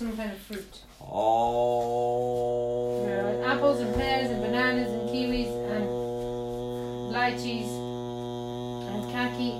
some kind of fruit. Oh. There are apples and pears and bananas and kiwis and lychees and kaki.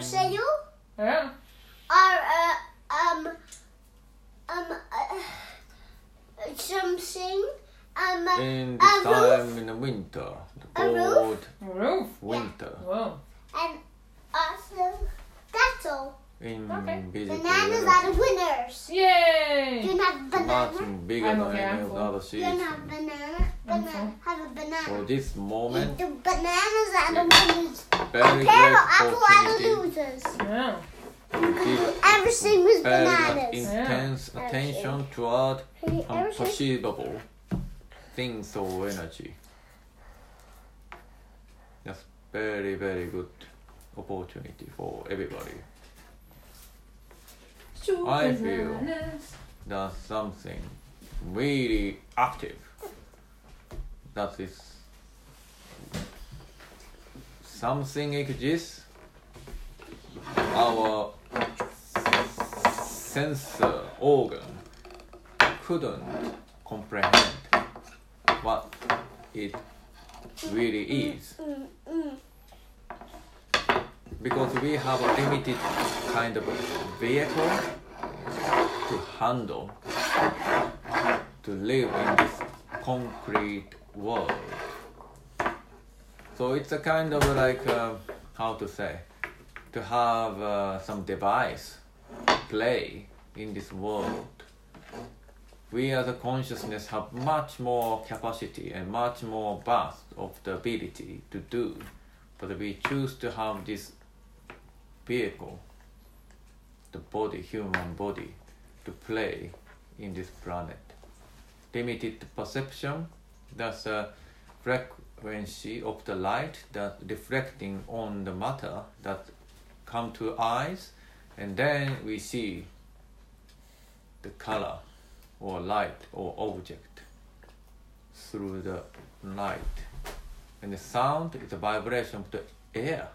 Pew or a sail Yeah. or a um um uh, something um In a this roof time in the winter, the A roof? cold Roof. winter Whoa. and also that's all. in Okay. basically Bananas uh, are the winners. Yay! You have much banana. bigger I'm than okay, I'm any of the full. other You have seasons. banana. I'm Banana. Have a banana. For this moment, The bananas are the winners. very Pear great or apple are the opportunity losers. Yeah. to Everything was very bananas. intense Yeah. attention toward Everything. unperceivable things of energy. That's very, very good opportunity for everybody. I feel Bananas. That's something really active. That is something exists. Our sensor organ couldn't comprehend what it really is because we have a limited kind of vehicle to handle to live in this concrete world. So it's a kind of like uh, how to say to have uh, some device play in this world. We as a consciousness have much more capacity and much more vast of the ability to do, but we choose to have this vehicle, the body, human body, to play in this planet. Limited perception, that's a uh, frequency of the light that reflecting on the matter that come to eyes, and then we see the color or light or object through the light. And the sound is a vibration of the air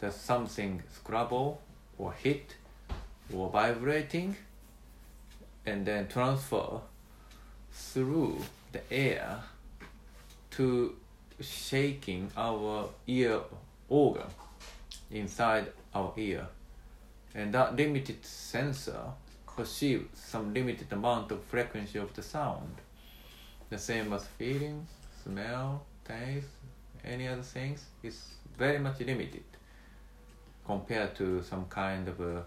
there's something scrabble or hit or vibrating and then transfer through the air to shaking our ear organ inside our ear. And that limited sensor perceives some limited amount of frequency of the sound. The same as feeling, smell taste any other things is very much limited compared to some kind of a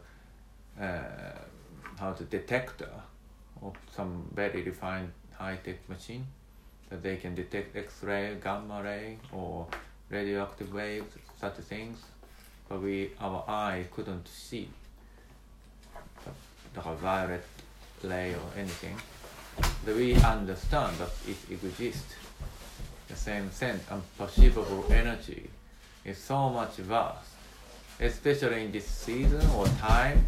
uh, how to detector some very refined high-tech machine that they can detect X-ray, gamma ray, or radioactive waves, such things, but we our eye couldn't see the violet ray or anything. But we understand that it exists. The same sense, unperceivable energy is so much vast especially in this season or time.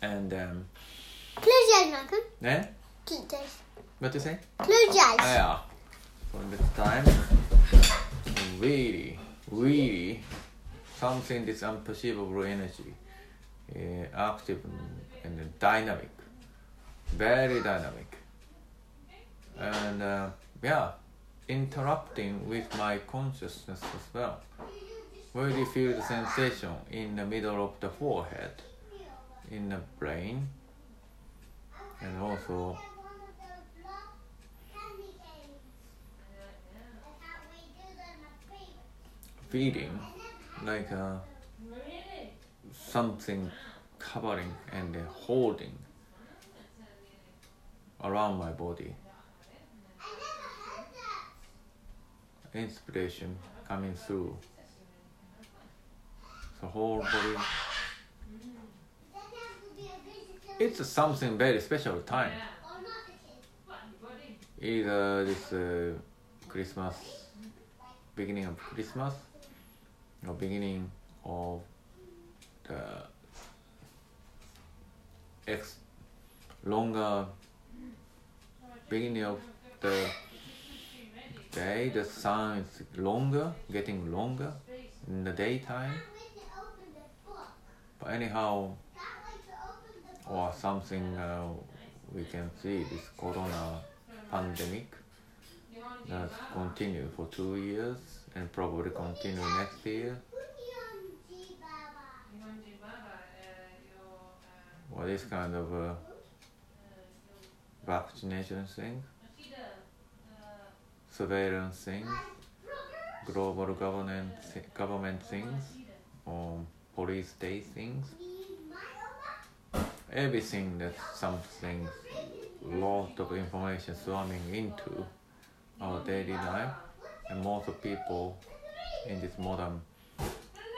And um, eh? Eyes. What you say? Your eyes. Yeah. For this time, really, really, something that's unperceivable energy, uh, active and dynamic, very dynamic, and uh, yeah, interrupting with my consciousness as well. Where do you feel the sensation in the middle of the forehead, in the brain, and also feeding like uh, something covering and holding around my body. inspiration coming through. The whole body. It's something very special time. Either this uh, Christmas, beginning of Christmas, or beginning of the ex longer beginning of the day, the sun is longer, getting longer in the daytime. But anyhow, or something uh, we can see this corona pandemic that continue for two years and probably continue next year. Or this kind of uh, vaccination thing, surveillance things, global government government things, or police state things. Everything that something, lot of information swarming into our daily life, and most of people in this modern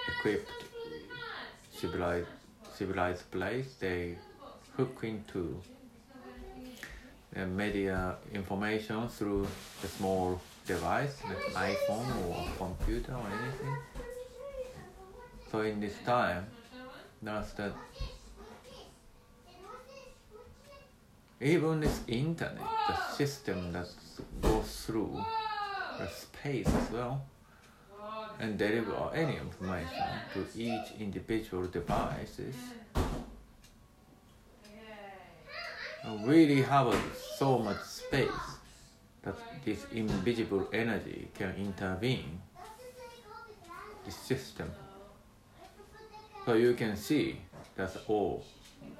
equipped civilized civilized place they hook into the media information through the small device like iphone or computer or anything. So in this time that's that even this internet the system that goes through the space as well and deliver any information to each individual devices really have so much space that this invisible energy can intervene the system. So you can see that all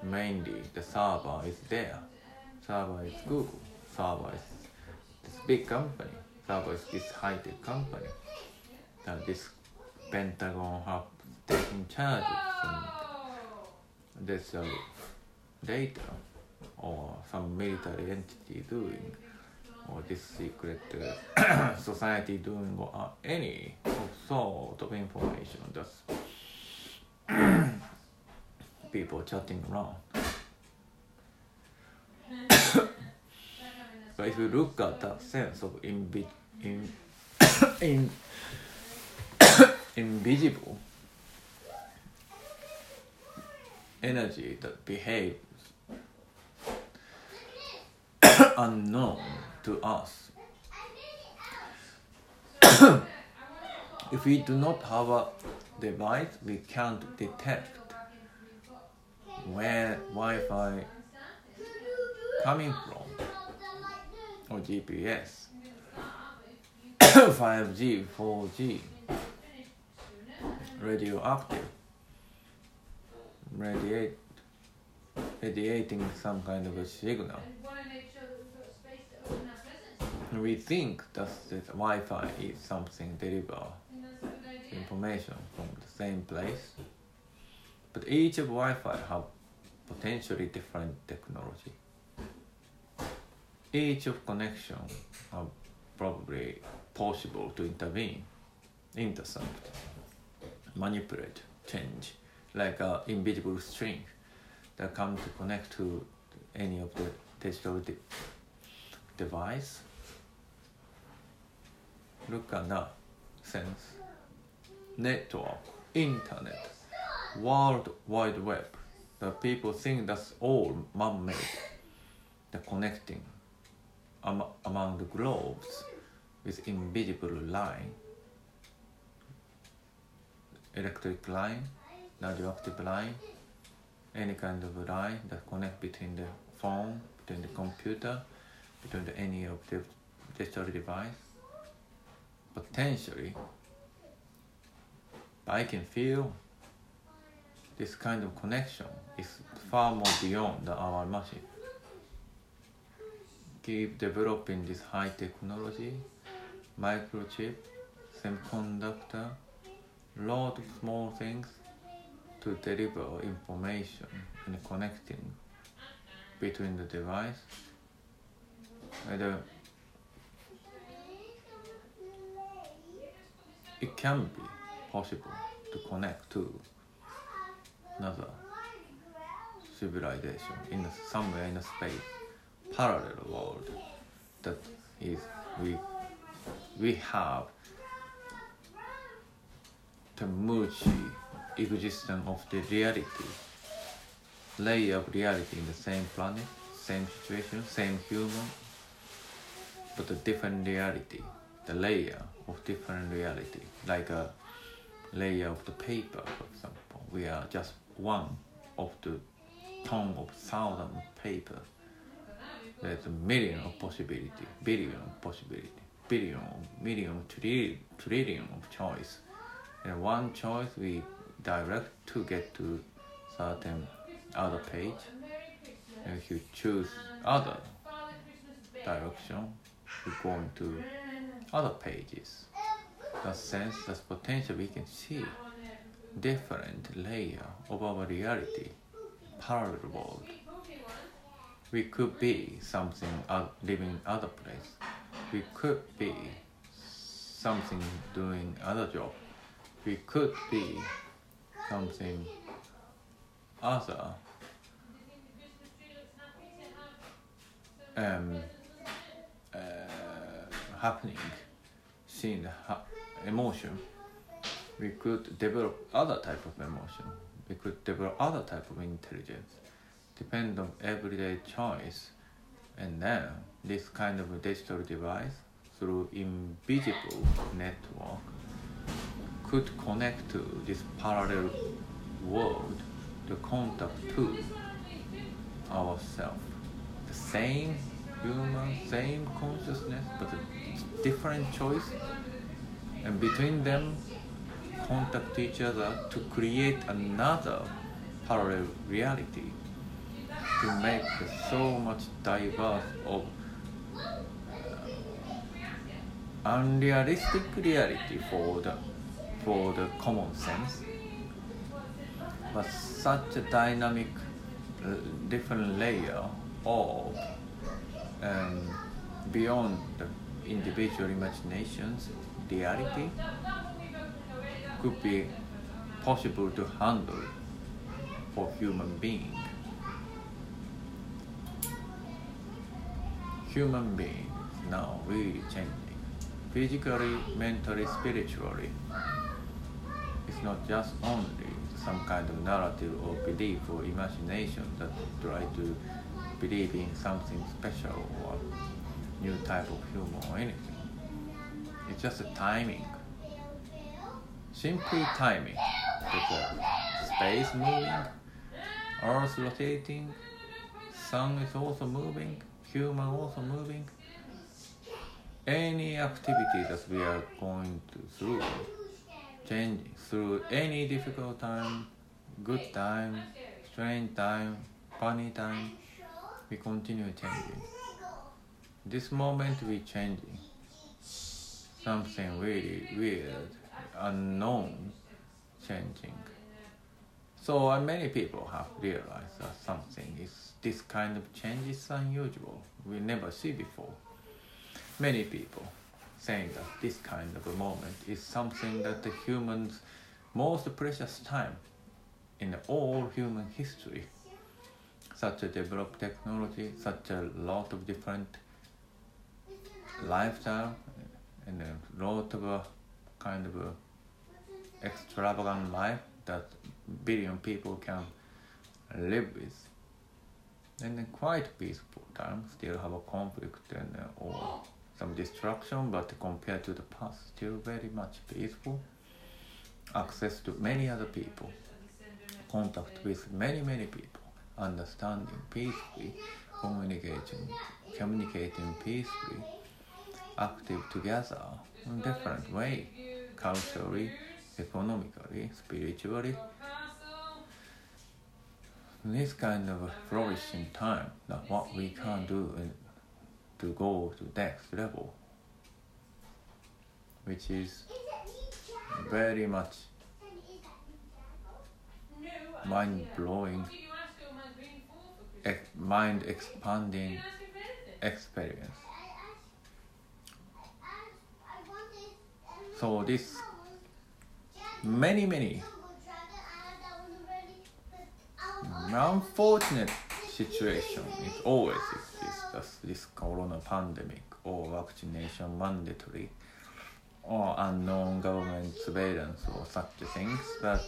mainly the server is there server is google server is this big company server is this high-tech company that this Pentagon have taken charge of some this uh, data or some military entity doing or this secret uh, society doing or uh, any sort of information that's people chatting around. But if you look at that sense of invi- in, in invisible energy that behaves unknown to us. if we do not have a device, we can't detect where Wi-Fi coming from or GPS, 5G, 4G radioactive, radiate, radiating some kind of a signal. We think that the Wi-Fi is something deliver information from the same place, but each of Wi-Fi have potentially different technology. Each of connection are probably possible to intervene, intercept manipulate, change, like an invisible string that come to connect to any of the digital de device. Look at that sense. Network, internet, world wide web. The people think that's all man-made. The connecting am among the globes with invisible line electric line, radioactive line, any kind of line that connect between the phone, between the computer, between the, any of the digital device. Potentially, I can feel this kind of connection is far more beyond our machine. Keep developing this high technology, microchip, semiconductor, lot of small things to deliver information and connecting between the device. Whether it can be possible to connect to another civilization in a, somewhere in space parallel world that is we we have the merge existence of the reality layer of reality in the same planet same situation same human but a different reality the layer of different reality like a layer of the paper for example. We are just one of the ton of thousand paper there's a million of possibility billion of possibility billion million trillion, trillion of choice. And one choice we direct to get to certain other page. And if you choose other direction you go into other pages. That sense that potential we can see different layer of our reality parallel world we could be something uh, living other place. We could be something doing other job. We could be something other. Um, uh, happening seeing the ha- emotion. We could develop other type of emotion. We could develop other type of intelligence depend on everyday choice and then this kind of digital device through invisible network could connect to this parallel world to contact to ourselves the same human same consciousness but different choice. And between them contact each other to create another parallel reality to make so much diverse of uh, unrealistic reality for the for the common sense but such a dynamic uh, different layer of um, beyond the individual imaginations reality could be possible to handle for human being human being. Now really changing. Physically mentally spiritually. It's not just only some kind of narrative or belief or imagination that try to believe in something special or new type of humor or anything it's just a timing. Simply timing. The space moving earth rotating sun is also moving human also moving? Any activity that we are going through changing through any difficult time good time strange time funny time we continue changing. This moment we changing. Something really weird unknown changing. So uh, many people have realized that something is this kind of change is unusual. We never see before. Many people saying that this kind of a moment is something that the humans most precious time in all human history such a developed technology such a lot of different lifestyle and a lot of a kind of a extravagant life that billion people can live with and then quite peaceful time still have a conflict and uh, or some destruction but compared to the past still very much peaceful. Access to many other people. Contact with many many people. Understanding peacefully. Communicating communicating peacefully. Active together in different way. Culturally economically spiritually this kind of flourishing time that what we can do in, to go to next level which is very much mind blowing ex- mind expanding experience. So this many, many unfortunate situation. It always exists this corona pandemic or vaccination mandatory or unknown government surveillance or such things that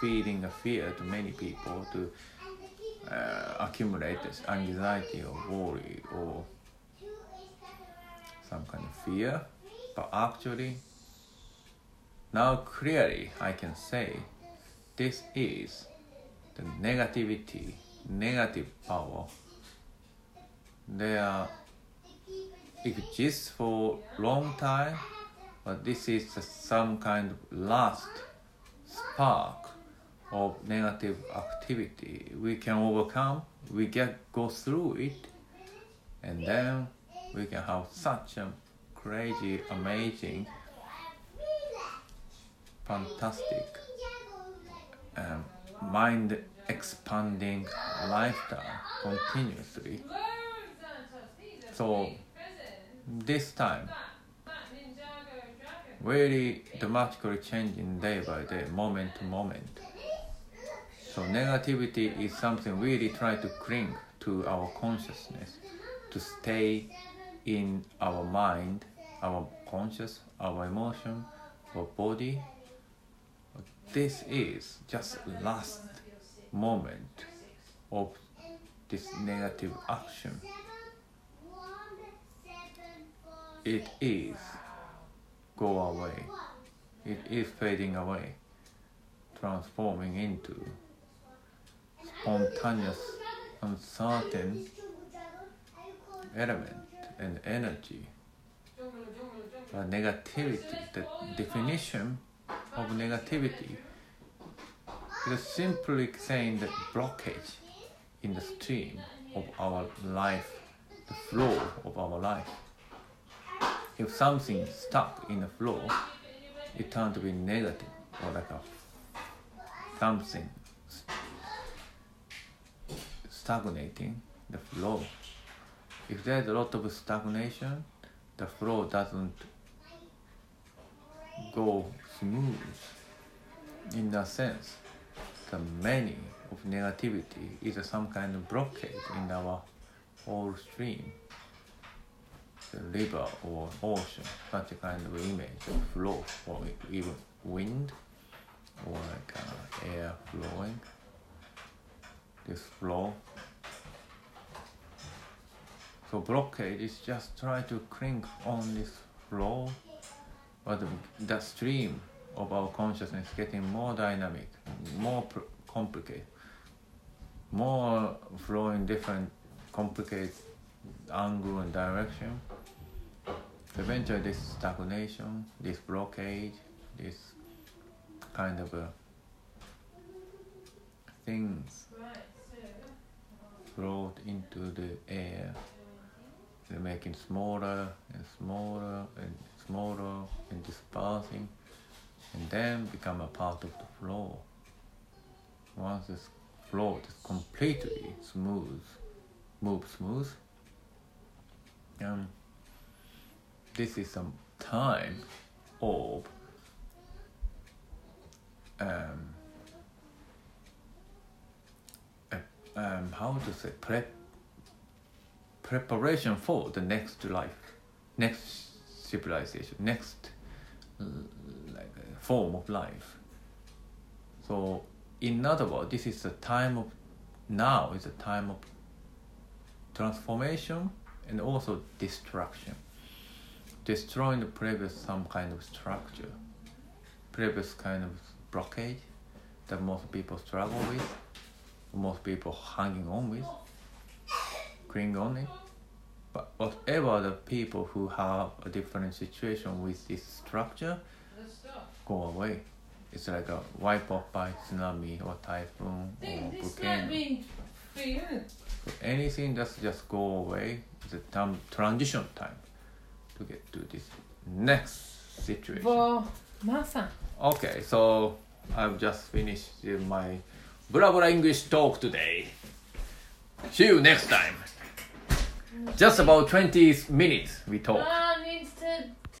feeding a fear to many people to uh, accumulate this anxiety or worry or some kind of fear. But actually now clearly i can say this is the negativity negative power. They are exists for long time but this is some kind of last spark of negative activity. We can overcome we get go through it and then we can have such a crazy amazing fantastic um, mind expanding lifestyle continuously. So this time really dramatically changing day by day moment to moment. So negativity is something we really try to cling to our consciousness to stay in our mind our conscious our emotion our body this is just last moment of this negative action. It is go away. It is fading away transforming into spontaneous uncertain element and energy. Uh, negativity the definition of negativity. Is simply saying that blockage in the stream of our life the flow of our life. If something stuck in the flow it turns to be negative or like a something stagnating the flow. If there's a lot of stagnation the flow doesn't go smooth. In that sense the many of negativity is some kind of blockade in our whole stream. The river or ocean such a kind of image of flow or even wind or like uh, air flowing. This flow. So blockade is just try to cling on this flow but the, stream of our consciousness getting more dynamic more complicated more flowing different complicated angle and direction. Eventually this stagnation this blockage this kind of things float into the air. They're making smaller and smaller and smaller and dispersing and then become a part of the flow once this flow is completely smooth move smooth um, this is some time of um, uh, um, how to say prep preparation for the next life next civilization next like uh, form of life. So in other words this is a time of now is a time of transformation and also destruction. Destroying the previous some kind of structure. Previous kind of blockade that most people struggle with most people hanging on with cling on it but whatever the people who have a different situation with this structure go away it's like a wipe off by tsunami or typhoon or volcano so anything that's just go away the a time, transition time to get to this next situation. Okay, so I've just finished my blah blah English talk today. See you next time just about 20 minutes we talk. Ah, Needs to